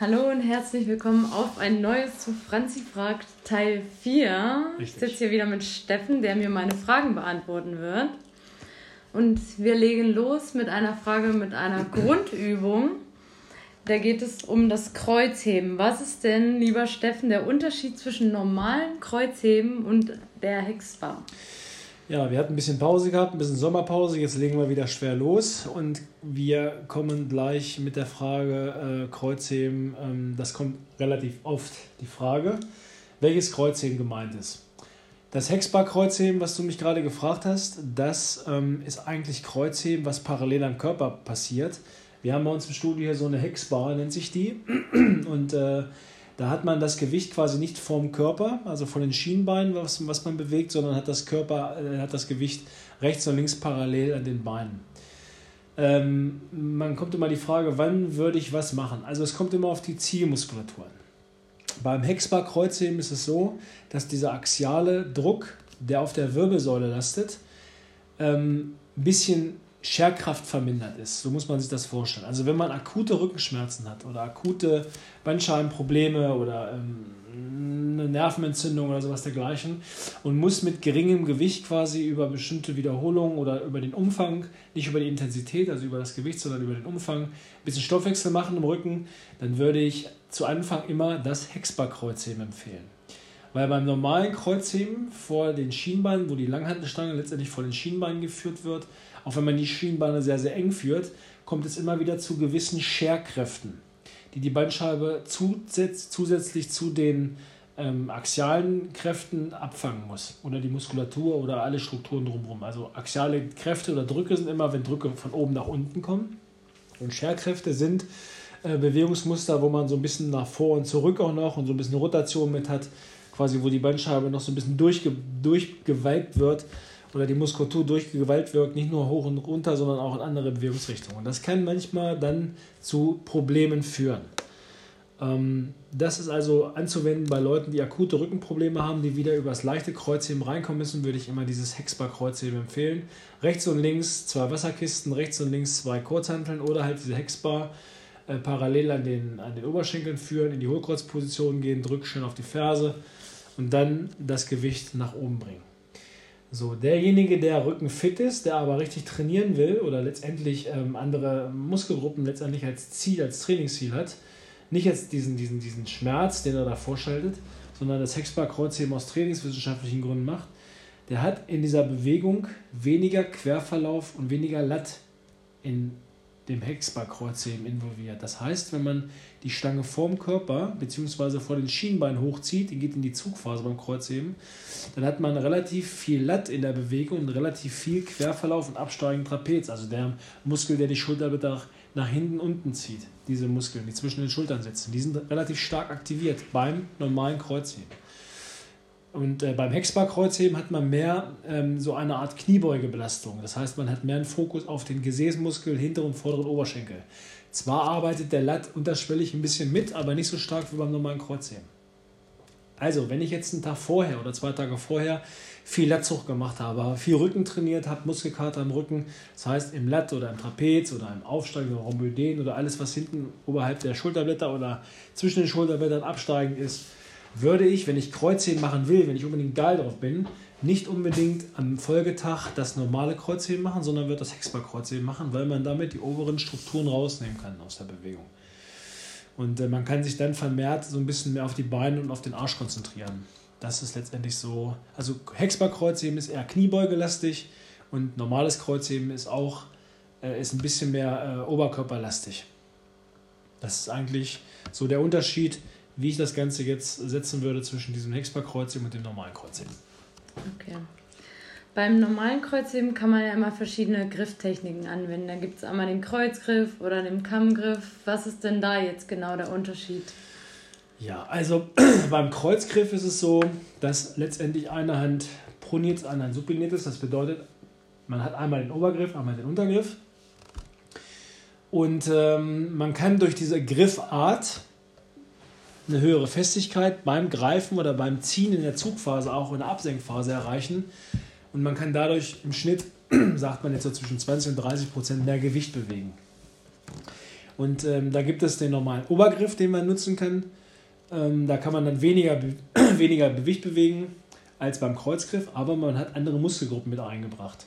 Hallo und herzlich willkommen auf ein neues zu Franzi fragt Teil 4. Richtig. Ich sitze hier wieder mit Steffen, der mir meine Fragen beantworten wird. Und wir legen los mit einer Frage mit einer Grundübung. Da geht es um das Kreuzheben. Was ist denn, lieber Steffen, der Unterschied zwischen normalen Kreuzheben und der Hexbar? Ja, wir hatten ein bisschen Pause gehabt, ein bisschen Sommerpause. Jetzt legen wir wieder schwer los und wir kommen gleich mit der Frage äh, Kreuzheben. Ähm, das kommt relativ oft die Frage, welches Kreuzheben gemeint ist. Das Hexbar-Kreuzheben, was du mich gerade gefragt hast, das ähm, ist eigentlich Kreuzheben, was parallel am Körper passiert. Wir haben bei uns im Studio hier so eine Hexbar, nennt sich die. Und äh, da hat man das Gewicht quasi nicht vom Körper, also von den Schienbeinen, was, was man bewegt, sondern hat das Körper, äh, hat das Gewicht rechts und links parallel an den Beinen. Ähm, man kommt immer die Frage, wann würde ich was machen? Also es kommt immer auf die Zielmuskulatur an. Beim Hexbar-Kreuzheben ist es so, dass dieser axiale Druck, der auf der Wirbelsäule lastet, ähm, ein bisschen Scherkraft vermindert ist. So muss man sich das vorstellen. Also wenn man akute Rückenschmerzen hat oder akute Bandscheibenprobleme oder ähm, eine Nervenentzündung oder sowas dergleichen und muss mit geringem Gewicht quasi über bestimmte Wiederholungen oder über den Umfang, nicht über die Intensität, also über das Gewicht, sondern über den Umfang, ein bisschen Stoffwechsel machen im Rücken, dann würde ich zu Anfang immer das Hexbar-Kreuzheben empfehlen. Weil beim normalen Kreuzheben vor den Schienbeinen, wo die Langhantelstange letztendlich vor den Schienbeinen geführt wird, auch wenn man die Schienbeine sehr, sehr eng führt, kommt es immer wieder zu gewissen Scherkräften, die die Bandscheibe zusätzlich zu den ähm, axialen Kräften abfangen muss. Oder die Muskulatur oder alle Strukturen drumherum. Also axiale Kräfte oder Drücke sind immer, wenn Drücke von oben nach unten kommen. Und Scherkräfte sind äh, Bewegungsmuster, wo man so ein bisschen nach vor und zurück auch noch und so ein bisschen Rotation mit hat, quasi wo die Bandscheibe noch so ein bisschen durchge durchgewalkt wird oder die Muskulatur durch Gewalt wirkt, nicht nur hoch und runter, sondern auch in andere Bewegungsrichtungen. Das kann manchmal dann zu Problemen führen. Ähm, das ist also anzuwenden bei Leuten, die akute Rückenprobleme haben, die wieder über das leichte Kreuzheben reinkommen müssen, würde ich immer dieses Hexbar-Kreuzheben empfehlen. Rechts und links zwei Wasserkisten, rechts und links zwei Kurzhanteln oder halt diese Hexbar äh, parallel an den, an den Oberschenkeln führen, in die Hohlkreuzposition gehen, drück schön auf die Ferse und dann das Gewicht nach oben bringen. So, derjenige, der Rücken fit ist, der aber richtig trainieren will oder letztendlich ähm, andere Muskelgruppen letztendlich als Ziel, als Trainingsziel hat, nicht jetzt diesen, diesen, diesen Schmerz, den er da vorschaltet, sondern das Hexbar-Kreuzheben aus trainingswissenschaftlichen Gründen macht, der hat in dieser Bewegung weniger Querverlauf und weniger Latt in dem Hexbar-Kreuzheben involviert. Das heißt, wenn man die Stange vorm Körper bzw. vor den Schienbeinen hochzieht, die geht in die Zugphase beim Kreuzheben, dann hat man relativ viel Latt in der Bewegung und relativ viel Querverlauf und absteigenden Trapez, also der Muskel, der die Schulterblätter nach hinten unten zieht, diese Muskeln, die zwischen den Schultern sitzen, die sind relativ stark aktiviert beim normalen Kreuzheben. Und äh, beim Hexbar-Kreuzheben hat man mehr ähm, so eine Art Kniebeugebelastung. Das heißt, man hat mehr einen Fokus auf den Gesäßmuskel, hinteren und vorderen Oberschenkel. Zwar arbeitet der Latt unterschwellig ein bisschen mit, aber nicht so stark wie beim normalen Kreuzheben. Also, wenn ich jetzt einen Tag vorher oder zwei Tage vorher viel Latzug gemacht habe, viel Rücken trainiert habe, Muskelkater im Rücken, das heißt im Latt oder im Trapez oder im Aufsteigen oder Rhomboiden oder alles, was hinten oberhalb der Schulterblätter oder zwischen den Schulterblättern absteigend ist, würde ich, wenn ich Kreuzheben machen will, wenn ich unbedingt geil drauf bin, nicht unbedingt am Folgetag das normale Kreuzheben machen, sondern wird das Hexbar-Kreuzheben machen, weil man damit die oberen Strukturen rausnehmen kann aus der Bewegung. Und äh, man kann sich dann vermehrt so ein bisschen mehr auf die Beine und auf den Arsch konzentrieren. Das ist letztendlich so. Also Hexbar-Kreuzheben ist eher kniebeugelastig und normales Kreuzheben ist auch äh, ist ein bisschen mehr äh, oberkörperlastig. Das ist eigentlich so der Unterschied wie ich das Ganze jetzt setzen würde zwischen diesem Hexbar-Kreuzheben und dem normalen Kreuzheben. Okay. Beim normalen Kreuzheben kann man ja immer verschiedene Grifftechniken anwenden. Da gibt es einmal den Kreuzgriff oder den Kammgriff. Was ist denn da jetzt genau der Unterschied? Ja, also beim Kreuzgriff ist es so, dass letztendlich eine Hand proniert, eine Hand supiniert ist. Das bedeutet, man hat einmal den Obergriff, einmal den Untergriff. Und ähm, man kann durch diese Griffart eine höhere Festigkeit beim Greifen oder beim Ziehen in der Zugphase, auch in der Absenkphase erreichen. Und man kann dadurch im Schnitt, sagt man jetzt so zwischen 20 und 30 Prozent mehr Gewicht bewegen. Und ähm, da gibt es den normalen Obergriff, den man nutzen kann. Ähm, da kann man dann weniger, weniger Gewicht bewegen als beim Kreuzgriff, aber man hat andere Muskelgruppen mit eingebracht.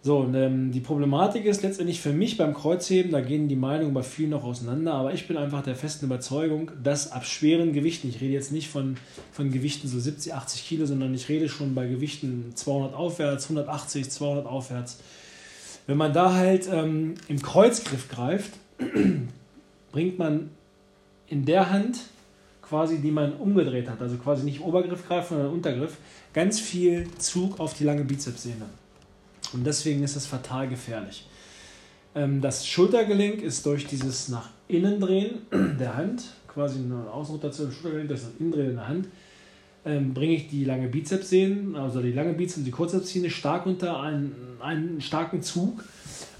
So, und ähm, die Problematik ist letztendlich für mich beim Kreuzheben, da gehen die Meinungen bei vielen noch auseinander, aber ich bin einfach der festen Überzeugung, dass ab schweren Gewichten, ich rede jetzt nicht von, von Gewichten so 70, 80 Kilo, sondern ich rede schon bei Gewichten 200 aufwärts, 180, 200 aufwärts. Wenn man da halt ähm, im Kreuzgriff greift, bringt man in der Hand quasi, die man umgedreht hat, also quasi nicht Obergriff greifen, sondern Untergriff, ganz viel Zug auf die lange Bizepssehne. Und deswegen ist es fatal gefährlich. Ähm, das Schultergelenk ist durch dieses nach innen drehen der Hand, quasi eine Außenrotation des Schultergelenks, das Innendrehen der Hand, ähm, bringe ich die lange Bizepssehnen, also die lange Bizeps und die Kurzepssehne stark unter einen, einen starken Zug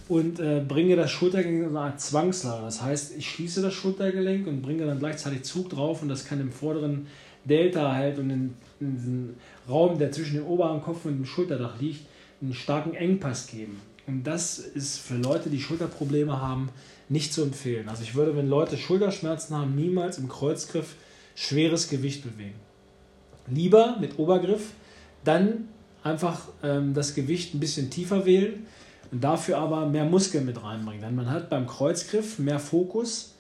und äh, bringe das Schultergelenk in eine Art Zwangslage. Das heißt, ich schließe das Schultergelenk und bringe dann gleichzeitig Zug drauf und das kann im vorderen Delta halt und in, in diesem Raum, der zwischen dem oberen Kopf und dem Schulterdach liegt, einen starken Engpass geben. Und das ist für Leute, die Schulterprobleme haben, nicht zu empfehlen. Also ich würde, wenn Leute Schulterschmerzen haben, niemals im Kreuzgriff schweres Gewicht bewegen. Lieber mit Obergriff, dann einfach ähm, das Gewicht ein bisschen tiefer wählen und dafür aber mehr Muskeln mit reinbringen. Denn man hat beim Kreuzgriff mehr Fokus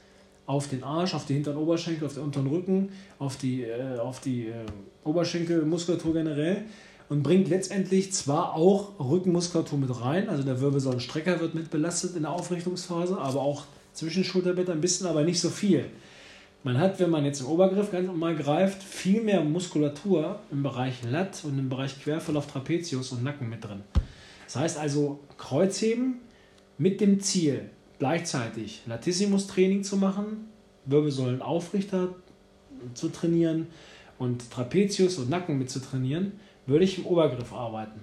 auf den Arsch, auf die hinteren Oberschenkel, auf den unteren Rücken, auf die, äh, auf die äh, Oberschenkelmuskulatur generell und bringt letztendlich zwar auch Rückenmuskulatur mit rein, also der Wirbelsäulenstrecker wird mit belastet in der Aufrichtungsphase, aber auch zwischen Schulterblätter ein bisschen, aber nicht so viel. Man hat, wenn man jetzt im Obergriff ganz normal greift, viel mehr Muskulatur im Bereich Lat und im Bereich Querverlauf Trapezius und Nacken mit drin. Das heißt also Kreuzheben mit dem Ziel, gleichzeitig Latissimus-Training zu machen, Wirbelsäulenaufrichter zu trainieren und Trapezius und Nacken mit zu trainieren würde ich im Obergriff arbeiten.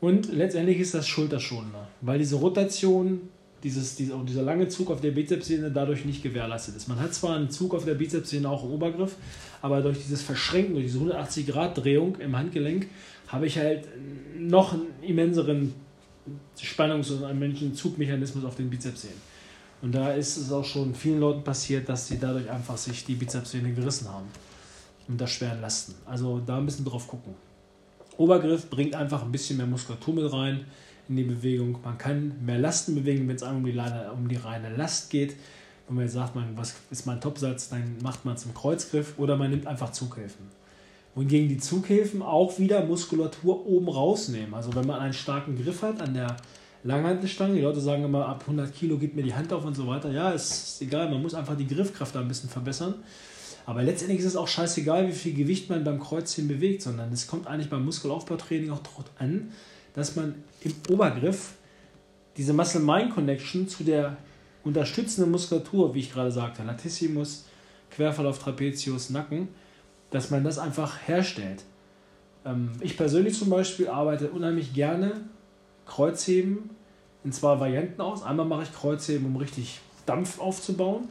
Und letztendlich ist das schulterschonender, weil diese Rotation, dieses, dieser, dieser lange Zug auf der Bizepssehne dadurch nicht gewährleistet ist. Man hat zwar einen Zug auf der Bizepssehne auch im Obergriff, aber durch dieses Verschränken, durch diese 180-Grad-Drehung im Handgelenk, habe ich halt noch einen immenseren Spannungs- und einen menschlichen Zugmechanismus auf den Bizepssehnen. Und da ist es auch schon vielen Leuten passiert, dass sie dadurch einfach sich die Bizepssehne gerissen haben unter schweren Lasten. Also da ein bisschen drauf gucken. Obergriff bringt einfach ein bisschen mehr Muskulatur mit rein in die Bewegung. Man kann mehr Lasten bewegen, wenn es um die, um die reine Last geht. Wenn man jetzt sagt, man, was ist mein Topsatz, dann macht man es im Kreuzgriff oder man nimmt einfach Zughilfen. Wohingegen die Zughilfen auch wieder Muskulatur oben rausnehmen. Also wenn man einen starken Griff hat an der Langhantelstange, die Leute sagen immer, ab 100 Kilo gibt mir die Hand auf und so weiter. Ja, ist egal, man muss einfach die Griffkraft da ein bisschen verbessern. Aber letztendlich ist es auch scheißegal, wie viel Gewicht man beim Kreuzheben bewegt, sondern es kommt eigentlich beim Muskelaufbautraining auch darauf an, dass man im Obergriff diese Muscle-Mind-Connection zu der unterstützenden Muskulatur, wie ich gerade sagte, Latissimus, Querverlauf Trapezius, Nacken, dass man das einfach herstellt. Ähm, ich persönlich zum Beispiel arbeite unheimlich gerne Kreuzheben in zwei Varianten aus. Einmal mache ich Kreuzheben, um richtig Dampf aufzubauen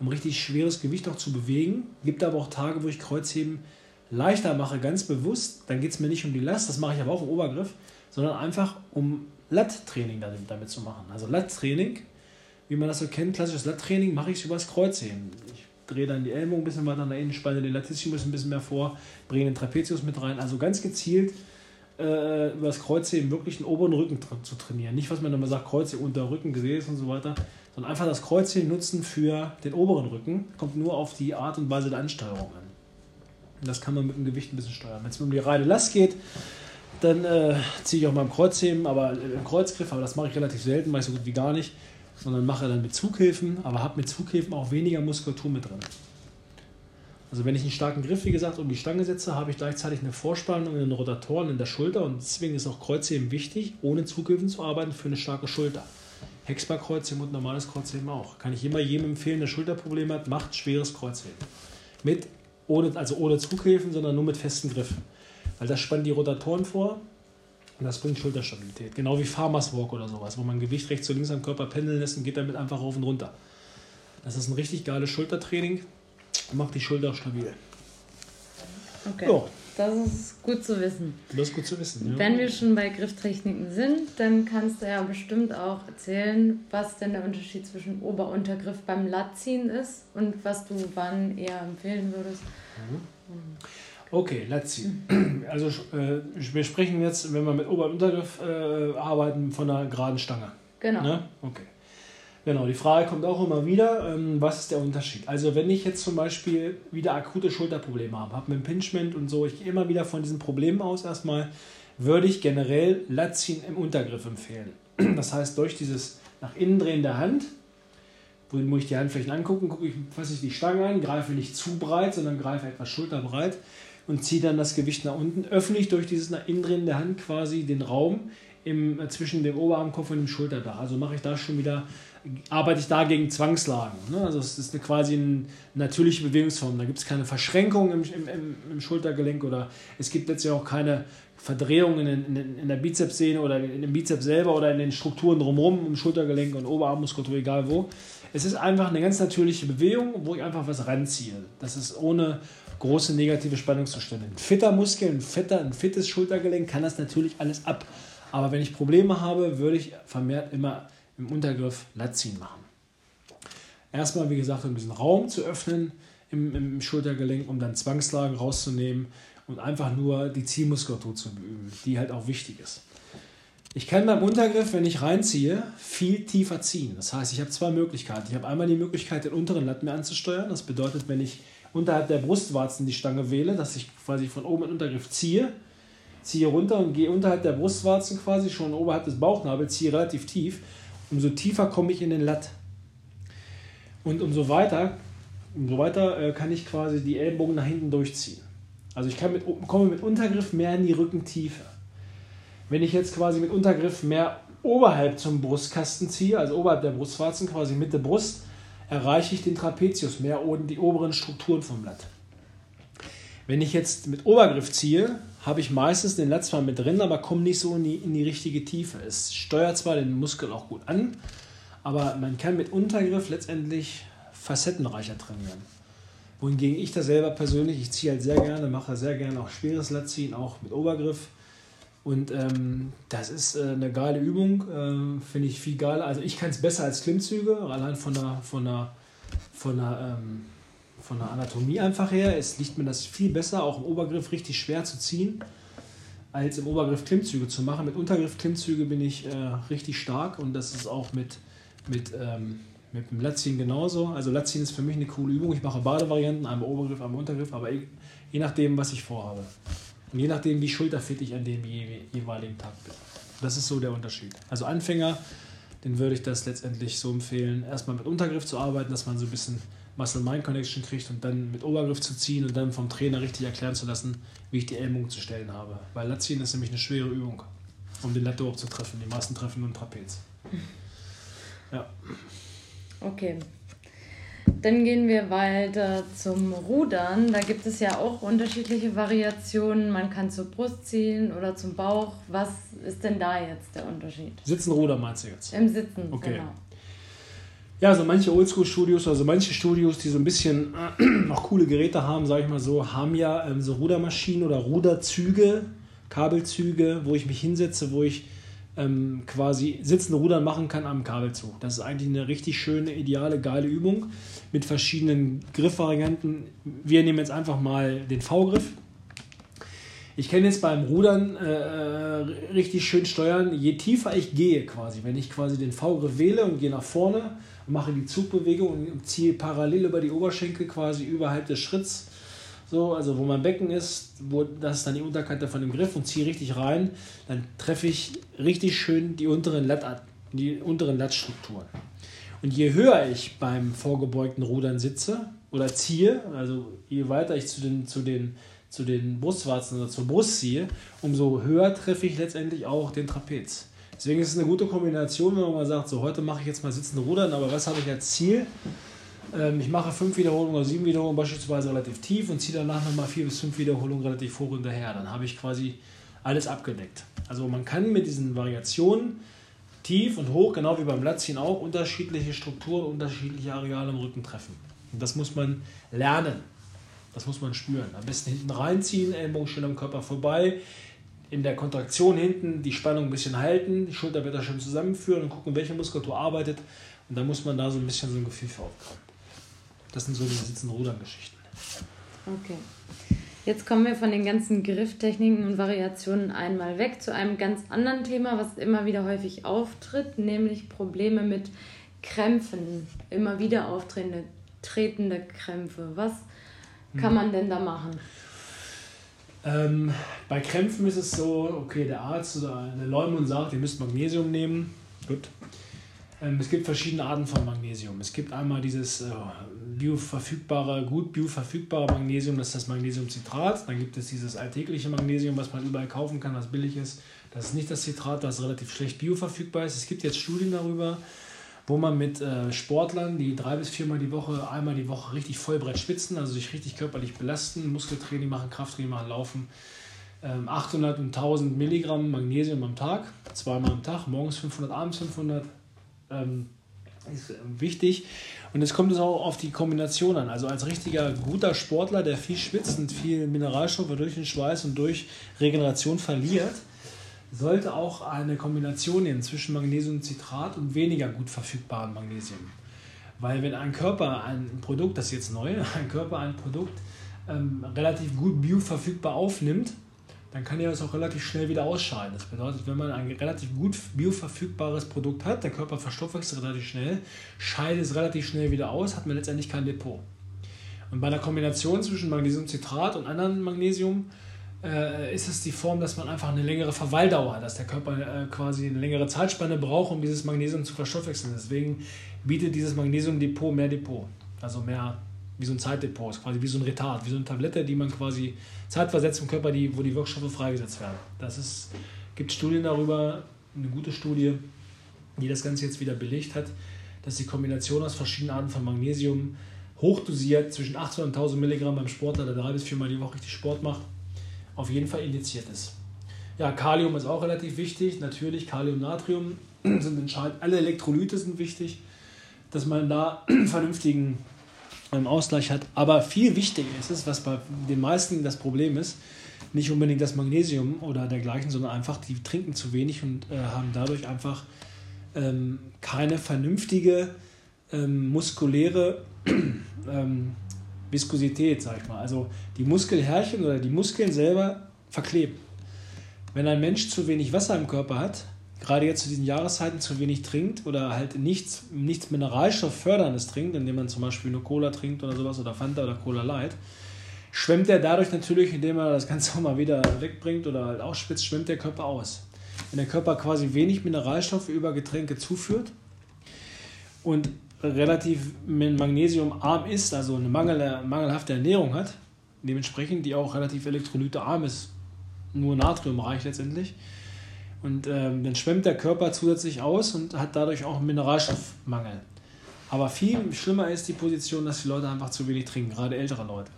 um richtig schweres Gewicht auch zu bewegen. Gibt aber auch Tage, wo ich Kreuzheben leichter mache, ganz bewusst. Dann geht es mir nicht um die Last, das mache ich aber auch im Obergriff, sondern einfach um Lat-Training damit, damit zu machen. Also Lat-Training, wie man das so kennt, klassisches Lat-Training, mache ich über das Kreuzheben. Ich drehe dann die Ellbogen ein bisschen weiter nach innen, spanne den Latissimus ein bisschen mehr vor, bringe den Trapezius mit rein. Also ganz gezielt äh, über das Kreuzheben wirklich den oberen Rücken zu trainieren. Nicht, was man immer sagt, Kreuzheben unter Rücken, Gesäß und so weiter, sondern einfach das Kreuzchen nutzen für den oberen Rücken. Kommt nur auf die Art und Weise der Ansteuerung an. Und das kann man mit dem Gewicht ein bisschen steuern. Wenn es um die reine Last geht, dann äh, ziehe ich auch mal im Kreuzheben, aber äh, im Kreuzgriff, aber das mache ich relativ selten, mache ich so gut wie gar nicht, sondern mache dann mit Zughilfen, aber habe mit Zughilfen auch weniger Muskulatur mit drin. Also wenn ich einen starken Griff, wie gesagt, um die Stange setze, habe ich gleichzeitig eine Vorspannung in den Rotatoren in der Schulter und deswegen ist auch Kreuzheben wichtig, ohne Zughilfen zu arbeiten für eine starke Schulter. Hexbar-Kreuzheben und normales Kreuzheben auch. Kann ich immer jedem empfehlen, der Schulterprobleme hat, macht schweres Kreuzheben. Mit, ohne, also ohne Zughilfen, sondern nur mit festen Griffen. Weil das spannt die Rotatoren vor und das bringt Schulterstabilität. Genau wie Farmers Walk oder sowas, wo man Gewicht rechts und links am Körper pendeln lässt und geht damit einfach rauf und runter. Das ist ein richtig geiles Schultertraining und macht die Schulter stabil. Okay. Ja. Das ist gut zu wissen. Das ist gut zu wissen. Ja. Wenn wir schon bei Grifftechniken sind, dann kannst du ja bestimmt auch erzählen, was denn der Unterschied zwischen Ober-Untergriff beim Lattziehen ist und was du wann eher empfehlen würdest. Mhm. Okay, Lattziehen. Also äh, wir sprechen jetzt, wenn wir mit Ober- und Untergriff äh, arbeiten, von einer geraden Stange. Genau. Ne? Okay. Genau, die Frage kommt auch immer wieder, ähm, was ist der Unterschied? Also wenn ich jetzt zum Beispiel wieder akute Schulterprobleme habe, habe mit Impingement und so, ich gehe immer wieder von diesen Problemen aus erstmal, würde ich generell Latziehen im Untergriff empfehlen. Das heißt, durch dieses nach innen drehen der Hand, wo ich die Handflächen angucken, gucke ich, fasse ich die Stange an, greife nicht zu breit, sondern greife etwas schulterbreit und ziehe dann das Gewicht nach unten, öffne ich durch dieses nach innen drehen der Hand quasi den Raum im, äh, zwischen dem Oberarmkopf und dem Schulterdach. Also mache ich da schon wieder arbeite ich da gegen Zwangslagen. Ne? Also es ist eine quasi eine natürliche Bewegungsform. Da gibt es keine Verschränkung im, im, im, Schultergelenk oder es gibt ja auch keine Verdrehungen in, in, in der Bizepssehne oder in dem Bizeps selber oder in den Strukturen drumherum, im Schultergelenk und Oberarmmuskulatur, egal wo. Es ist einfach eine ganz natürliche Bewegung, wo ich einfach was ranziehe. Das ist ohne große negative Spannungszustände. Ein fitter Muskel, ein, fitter, ein fittes Schultergelenk kann das natürlich alles ab. Aber wenn ich Probleme habe, würde ich vermehrt immer im Untergriff Latziehen machen. Erstmal, wie gesagt, um diesen Raum zu öffnen im, im Schultergelenk, um dann Zwangslagen rauszunehmen und einfach nur die Ziehmuskulatur zu beüben, die halt auch wichtig ist. Ich kann beim Untergriff, wenn ich reinziehe, viel tiefer ziehen. Das heißt, ich habe zwei Möglichkeiten. Ich habe einmal die Möglichkeit, den unteren Latt mehr anzusteuern. Das bedeutet, wenn ich unterhalb der Brustwarzen die Stange wähle, dass ich quasi von oben den Untergriff ziehe, ziehe runter und gehe unterhalb der Brustwarzen quasi schon oberhalb des Bauchnabels, ziehe relativ tief umso tiefer komme ich in den Latt. Und umso weiter, umso weiter äh, kann ich quasi die Ellbogen nach hinten durchziehen. Also ich kann mit, komme mit Untergriff mehr in die Rückentiefe. Wenn ich jetzt quasi mit Untergriff mehr oberhalb zum Brustkasten ziehe, also oberhalb der Brustwarzen, quasi Mitte Brust, erreiche ich den Trapezius, mehr oben die oberen Strukturen vom Blatt. Wenn ich jetzt mit Obergriff ziehe, habe ich meistens den Lat zwar mit drin, aber komme nicht so in die, in die richtige Tiefe. Es steuert zwar den Muskel auch gut an, aber man kann mit Untergriff letztendlich facettenreicher trainieren. Wohingegen ich das selber persönlich, ich ziehe halt sehr gerne, mache sehr gerne auch schweres Latziehen, auch mit Obergriff. Und ähm, das ist äh, eine geile Übung, äh, finde ich viel geiler. Also ich kann es besser als Klimmzüge, allein von der, von der, von der ähm, von der Anatomie einfach her. Es liegt mir das viel besser, auch im Obergriff richtig schwer zu ziehen, als im Obergriff Klimmzüge zu machen. Mit Untergriff Klimmzüge bin ich äh, richtig stark und das ist auch mit, mit, ähm, mit dem Latziehen genauso. Also Latziehen ist für mich eine coole Übung. Ich mache beide Varianten, einmal Obergriff, einmal Untergriff, aber je nachdem, was ich vorhabe. Und je nachdem, wie schulterfit ich an dem jeweiligen Tag bin. Das ist so der Unterschied. Also Anfänger, den würde ich das letztendlich so empfehlen, erstmal mit Untergriff zu arbeiten, dass man so ein bisschen Muscle-Mind-Connection kriegt und dann mit Obergriff zu ziehen und dann vom Trainer richtig erklären zu lassen, wie ich die Ellbogen zu stellen habe. Weil Latziehen ist nämlich eine schwere Übung, um den Latte zu treffen. Die meisten treffen nur einen Trapez. Ja. Okay. Dann gehen wir weiter zum Rudern. Da gibt es ja auch unterschiedliche Variationen. Man kann zur Brust ziehen oder zum Bauch. Was ist denn da jetzt der Unterschied? Sitzen, Rudern meinst du jetzt? Im Sitzen, okay. genau. Ja, so manche Oldschool-Studios, also manche Studios, die so ein bisschen äh, noch coole Geräte haben, sage ich mal so, haben ja ähm, so Rudermaschinen oder Ruderzüge, Kabelzüge, wo ich mich hinsetze, wo ich ähm, quasi sitzende Rudern machen kann am Kabelzug. Das ist eigentlich eine richtig schöne, ideale, geile Übung mit verschiedenen Griffvarianten. Wir nehmen jetzt einfach mal den V-Griff. Ich kann jetzt beim Rudern äh, äh, richtig schön steuern, je tiefer ich gehe quasi, wenn ich quasi den V-Griff wähle und gehe nach vorne, mache die Zugbewegung und ziehe parallel über die Oberschenkel quasi überhalb des Schritts. So, also wo mein Becken ist, wo das ist dann die Unterkante von dem Griff und ziehe richtig rein, dann treffe ich richtig schön die unteren Lat die unteren Lattstrukturen. Und je höher ich beim vorgebeugten Rudern sitze oder ziehe, also je weiter ich zu den, zu den, zu den Brustwarzen oder zur Brust ziehe, umso höher treffe ich letztendlich auch den Trapez. Deswegen ist es eine gute Kombination, wenn man mal sagt, so heute mache ich jetzt mal sitzende Rudern, aber was habe ich als Ziel? Ähm, ich mache fünf Wiederholungen oder sieben Wiederholungen beispielsweise relativ tief und ziehe danach nochmal vier bis fünf Wiederholungen relativ hoch hinterher. Dann habe ich quasi alles abgedeckt. Also man kann mit diesen Variationen tief und hoch, genau wie beim Latzchen auch, unterschiedliche Strukturen, unterschiedliche Areale im Rücken treffen. Und das muss man lernen. Das muss man spüren. Am besten hinten reinziehen, Ellbogen schön am Körper vorbei. In der Kontraktion hinten die Spannung ein bisschen halten, die Schulterblätter schön zusammenführen und gucken, welche Muskulatur arbeitet. Und dann muss man da so ein bisschen so ein Gefühl für aufkommen. Das sind so die Sitzen-Rudern-Geschichten. Okay. Jetzt kommen wir von den ganzen Grifftechniken und Variationen einmal weg zu einem ganz anderen Thema, was immer wieder häufig auftritt, nämlich Probleme mit Krämpfen. Immer wieder auftretende tretende Krämpfe. Was kann man denn da machen? Ähm, bei Krämpfen ist es so, okay, der Arzt oder der Leumund sagt, ihr müsst Magnesium nehmen. Gut. Ähm, es gibt verschiedene Arten von Magnesium. Es gibt einmal dieses äh, bioverfügbare, gut bioverfügbare Magnesium, das ist das Magnesiumcitrat. Dann gibt es dieses alltägliche Magnesium, was man überall kaufen kann, was billig ist. Das ist nicht das Citrat, das relativ schlecht bioverfügbar ist. Es gibt jetzt Studien darüber, wo man mit äh, Sportlern, die drei bis viermal die Woche, einmal die Woche richtig Vollbrett schwitzen, also sich richtig körperlich belasten, Muskeltraining machen, Krafttraining machen, laufen, ähm, 800 und 1000 Milligramm Magnesium am Tag, zweimal am Tag, morgens 500, abends 500, ähm, ist wichtig. Und es kommt es auch auf die Kombination an. Also als richtiger guter Sportler, der viel schwitzt und viel Mineralstoffe durch den Schweiß und durch Regeneration verliert, sollte auch eine Kombination nehmen zwischen Magnesiumcitrat und weniger gut verfügbarem Magnesium. Weil wenn ein Körper ein Produkt, das ist jetzt neu, ein Körper ein Produkt ähm, relativ gut bioverfügbar aufnimmt, dann kann er es auch relativ schnell wieder ausscheiden. Das bedeutet, wenn man ein relativ gut bioverfügbares Produkt hat, der Körper verstoffwechselt relativ schnell, scheidet es relativ schnell wieder aus, hat man letztendlich kein Depot. Und bei einer Kombination zwischen Magnesiumcitrat und anderen Magnesium äh, ist es die Form, dass man einfach eine längere Verweildauer hat, dass der Körper äh, quasi eine längere Zeitspanne braucht, um dieses Magnesium zu verstoffwechseln. Deswegen bietet dieses Magnesiumdepot mehr Depot, also mehr wie so ein Zeitdepot, quasi wie so ein Retard, wie so eine Tablette, die man quasi zeitversetzt im Körper, die, wo die Wirkstoffe freigesetzt werden. Das ist, gibt Studien darüber, eine gute Studie, die das Ganze jetzt wieder belegt hat, dass die Kombination aus verschiedenen Arten von Magnesium hochdosiert zwischen 800 und 1000 Milligramm beim Sportler, der drei bis viermal die Woche richtig Sport macht, auf jeden Fall indiziert ist. Ja, Kalium ist auch relativ wichtig. Natürlich, Kalium, Natrium sind entscheidend. Alle Elektrolyte sind wichtig, dass man da einen vernünftigen ähm, Ausgleich hat. Aber viel wichtiger ist es, was bei den meisten das Problem ist, nicht unbedingt das Magnesium oder dergleichen, sondern einfach, die trinken zu wenig und äh, haben dadurch einfach ähm, keine vernünftige ähm, muskuläre ähm, Viskosität, sag ich mal. Also die Muskelhärchen oder die Muskeln selber verkleben. Wenn ein Mensch zu wenig Wasser im Körper hat, gerade jetzt zu diesen Jahreszeiten zu wenig trinkt oder halt nichts, nichts Mineralstoffförderndes trinkt, indem man zum Beispiel nur Cola trinkt oder sowas oder Fanta oder Cola Light, schwemmt er dadurch natürlich, indem er das Ganze auch mal wieder wegbringt oder halt ausspitzt, schwemmt der Körper aus. Wenn der Körper quasi wenig Mineralstoffe über Getränke zuführt und relativ magnesiumarm ist, also eine mangel, mangelhafte Ernährung hat, dementsprechend die auch relativ elektrolytearm ist, nur Natrium reicht letztendlich. Und ähm, dann schwemmt der Körper zusätzlich aus und hat dadurch auch einen Mineralstoffmangel. Aber viel schlimmer ist die Position, dass die Leute einfach zu wenig trinken, gerade ältere Leute.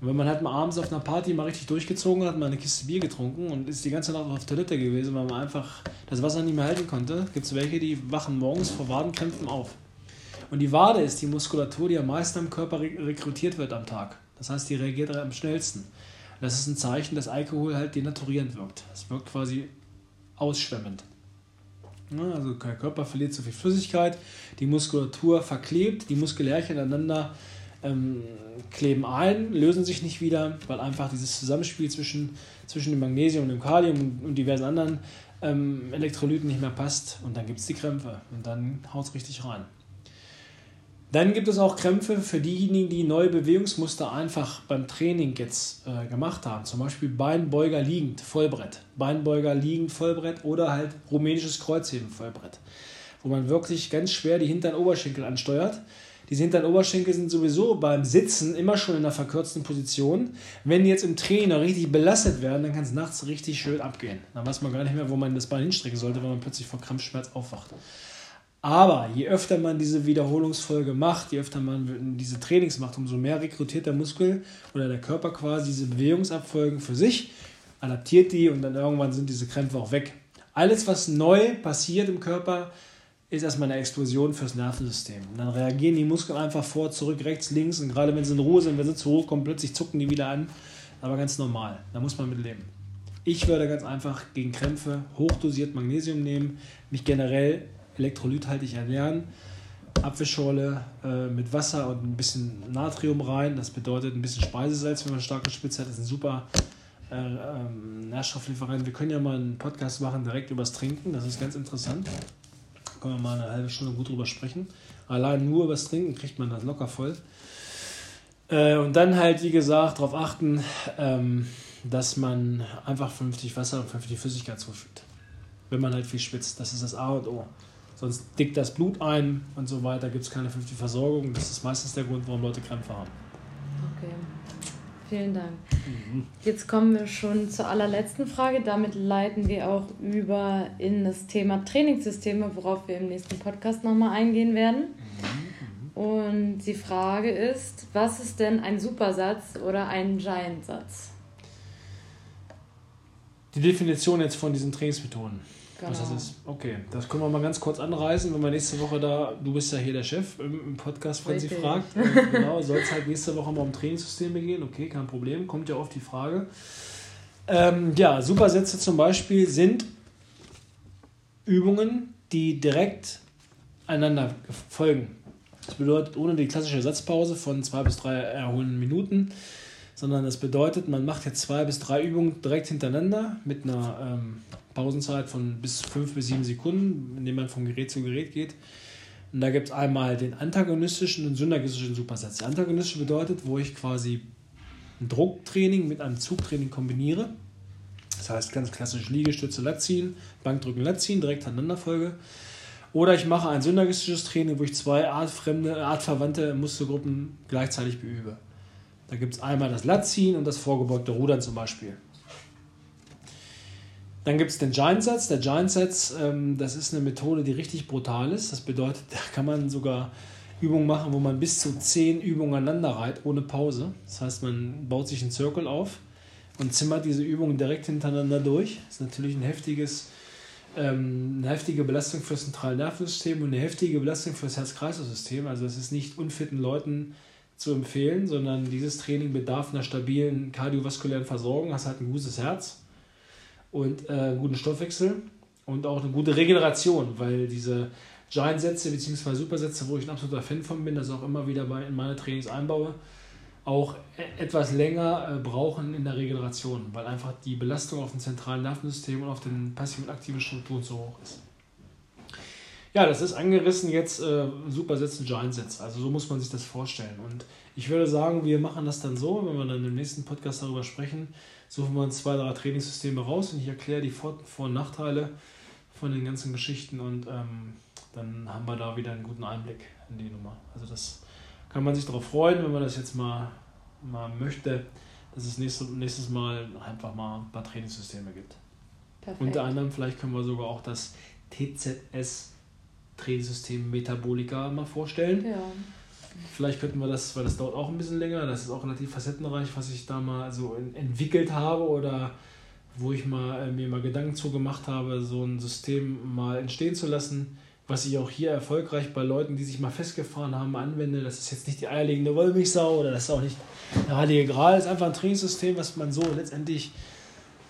Und wenn man halt mal abends auf einer Party mal richtig durchgezogen hat, mal eine Kiste Bier getrunken und ist die ganze Nacht auf Toilette gewesen, weil man einfach das Wasser nicht mehr halten konnte, gibt es welche, die wachen morgens vor Wadenkrämpfen auf. Und die Wade ist die Muskulatur, die am meisten am Körper rekrutiert wird am Tag. Das heißt, die reagiert am schnellsten. Das ist ein Zeichen, dass Alkohol halt denaturierend wirkt. Es wirkt quasi ausschwemmend. Also der Körper verliert zu viel Flüssigkeit, die Muskulatur verklebt, die Muskelärchen aneinander ähm, kleben ein, lösen sich nicht wieder, weil einfach dieses Zusammenspiel zwischen, zwischen dem Magnesium und dem Kalium und, und diversen anderen ähm, Elektrolyten nicht mehr passt und dann gibt es die Krämpfe und dann haut es richtig rein. Dann gibt es auch Krämpfe für diejenigen, die neue Bewegungsmuster einfach beim Training jetzt äh, gemacht haben. Zum Beispiel Beinbeuger liegend, Vollbrett. Beinbeuger liegend, Vollbrett oder halt rumänisches Kreuzheben, Vollbrett. Wo man wirklich ganz schwer die hinteren Oberschenkel ansteuert. Diese hinteren Oberschenkel sind sowieso beim Sitzen immer schon in einer verkürzten Position. Wenn die jetzt im Training richtig belastet werden, dann kann es nachts richtig schön abgehen. Dann weiß man gar nicht mehr, wo man das Bein hinstrecken sollte, wenn man plötzlich vor Krampfschmerz aufwacht. Aber je öfter man diese Wiederholungsfolge macht, je öfter man diese Trainings macht, umso mehr rekrutiert der Muskel oder der Körper quasi diese Bewegungsabfolgen für sich, adaptiert die und dann irgendwann sind diese Krämpfe auch weg. Alles, was neu passiert im Körper, ist erstmal eine Explosion fürs Nervensystem. Und dann reagieren die Muskeln einfach vor, zurück, rechts, links und gerade wenn sie in Ruhe sind, wenn sie zu hoch kommen, plötzlich zucken die wieder an. Aber ganz normal. Da muss man mit leben. Ich würde ganz einfach gegen Krämpfe hochdosiert Magnesium nehmen, mich generell elektrolythaltig ernähren, Apfelschorle äh, mit Wasser und ein bisschen Natrium rein. Das bedeutet ein bisschen Speisesalz, wenn man stark gespitzt hat. Das ist ein super äh, ähm, Nährstofflieferant. Wir können ja mal einen Podcast machen direkt übers Trinken. Das ist ganz interessant. Da können wir mal eine halbe Stunde gut drüber sprechen. Allein nur übers Trinken kriegt man das locker voll. Äh, und dann halt, wie gesagt, darauf achten, ähm, dass man einfach vernünftig Wasser und vernünftig Flüssigkeit zuführt. Wenn man halt viel schwitzt. Das ist das A und O. Sonst dickt das Blut ein und so weiter, gibt es keine vernünftige Versorgung. Das ist meistens der Grund, warum Leute Krämpfe haben. Okay. Vielen Dank. Mhm. Jetzt kommen wir schon zur allerletzten Frage. Damit leiten wir auch über in das Thema Trainingssysteme, worauf wir im nächsten Podcast nochmal eingehen werden. Mhm. Und die Frage ist, was ist denn ein Supersatz oder ein Giant-Satz? Die Definition jetzt von diesen Trainingsmethoden. Genau. Was das ist. Okay, das können wir mal ganz kurz anreißen, wenn wir nächste Woche da, du bist ja hier der Chef im, Podcast, wenn sie fragt. Äh, genau, soll es halt nächste Woche mal um Trainingssysteme gehen. Okay, kein Problem, kommt ja oft die Frage. Ähm, ja, Supersätze zum Beispiel sind Übungen, die direkt einander folgen. Das bedeutet, ohne die klassische Satzpause von zwei bis drei erholenden Minuten sondern das bedeutet, man macht jetzt zwei bis drei Übungen direkt hintereinander mit einer ähm, Pausenzeit von bis fünf bis sieben Sekunden, indem man von Gerät zu Gerät geht. Und da gibt es einmal den antagonistischen und synergistischen Supersatz. Der antagonistische bedeutet, wo ich quasi ein Drucktraining mit einem Zugtraining kombiniere. Das heißt ganz klassisch Liegestütze, Latziehen, Bankdrücken, Latziehen, direkt aneinanderfolge. Oder ich mache ein synergistisches Training, wo ich zwei artfremde, artverwandte Muskelgruppen gleichzeitig beübe. Da gibt es einmal das Latziehen und das vorgebeugte Rudern zum Beispiel. Dann gibt es den Giant Satz. Der Giant Satz, ähm, das ist eine Methode, die richtig brutal ist. Das bedeutet, da kann man sogar Übungen machen, wo man bis zu zehn Übungen aneinander reiht, ohne Pause. Das heißt, man baut sich einen Circle auf und zimmert diese Übungen direkt hintereinander durch. Das ist natürlich ein heftiges, ähm, eine heftige Belastung für das zentrale Nervensystem und eine heftige Belastung für das Herz-Kreislauf-System. Also es ist nicht unfitten Leuten zu empfehlen, sondern dieses Training bedarf einer stabilen kardiovaskulären Versorgung. Hast halt ein gutes Herz und äh, einen guten Stoffwechsel und auch eine gute Regeneration, weil diese Giant-Sätze bzw. Supersätze, wo ich ein absoluter Fan von bin, das auch immer wieder bei, in meine Trainings einbaue, auch e-, etwas länger äh, brauchen in der Regeneration, weil einfach die Belastung auf dem zentralen Nervensystem und auf den passiven und aktiven Strukturen so hoch ist. Ja, das ist angerissen jetzt äh, Supersätze, Giant-Sätze. Also so muss man sich das vorstellen. Und ich würde sagen, wir machen das dann so, wenn wir dann im nächsten Podcast darüber sprechen, suchen wir uns zwei, drei Trainingssysteme raus und ich erkläre die Vor-, Vor und Nachteile von den ganzen Geschichten und ähm, dann haben wir da wieder einen guten Einblick in die Nummer. Also das kann man sich darauf freuen, wenn man das jetzt mal, mal möchte, dass es nächstes, nächstes Mal einfach mal ein paar Trainingssysteme gibt. Perfekt. Unter anderem vielleicht können wir sogar auch das TZS Trainingssystem Metabolika mal vorstellen. Ja. Vielleicht könnten wir das, weil das dauert auch ein bisschen länger, das ist auch relativ facettenreich, was ich da mal so entwickelt habe oder wo ich mal, äh, mir mal Gedanken zu gemacht habe, so ein System mal entstehen zu lassen, was ich auch hier erfolgreich bei Leuten, die sich mal festgefahren haben, anwende. Das ist jetzt nicht die eierlegende Wollmilchsau oder das ist auch nicht der Heilige Gral, das ist einfach ein Trainingssystem, was man so letztendlich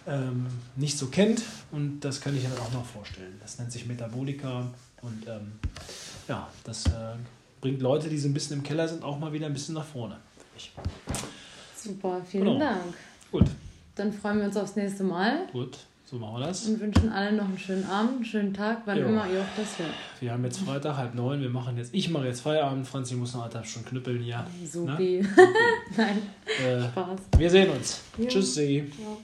ähm, nicht so kennt und das kann ich dann auch noch vorstellen. Das nennt sich Metabolika und ähm, ja, das äh, bringt Leute, die so ein bisschen im Keller sind, auch mal wieder ein bisschen nach vorne. Super, vielen genau. Dank. Gut. Dann freuen wir uns aufs nächste Mal. Gut, so machen wir das. Und wünschen allen noch einen schönen Abend, einen schönen Tag, wann jo. immer ihr auch das hört. Wir haben jetzt Freitag, halb neun. Wir machen jetzt, ich mache jetzt Feierabend. Franzi muss noch anderthalb Stunden knüppeln hier. Supi. Ne? Nein, äh, Spaß. Wir sehen uns. Jo. Tschüssi. Ciao.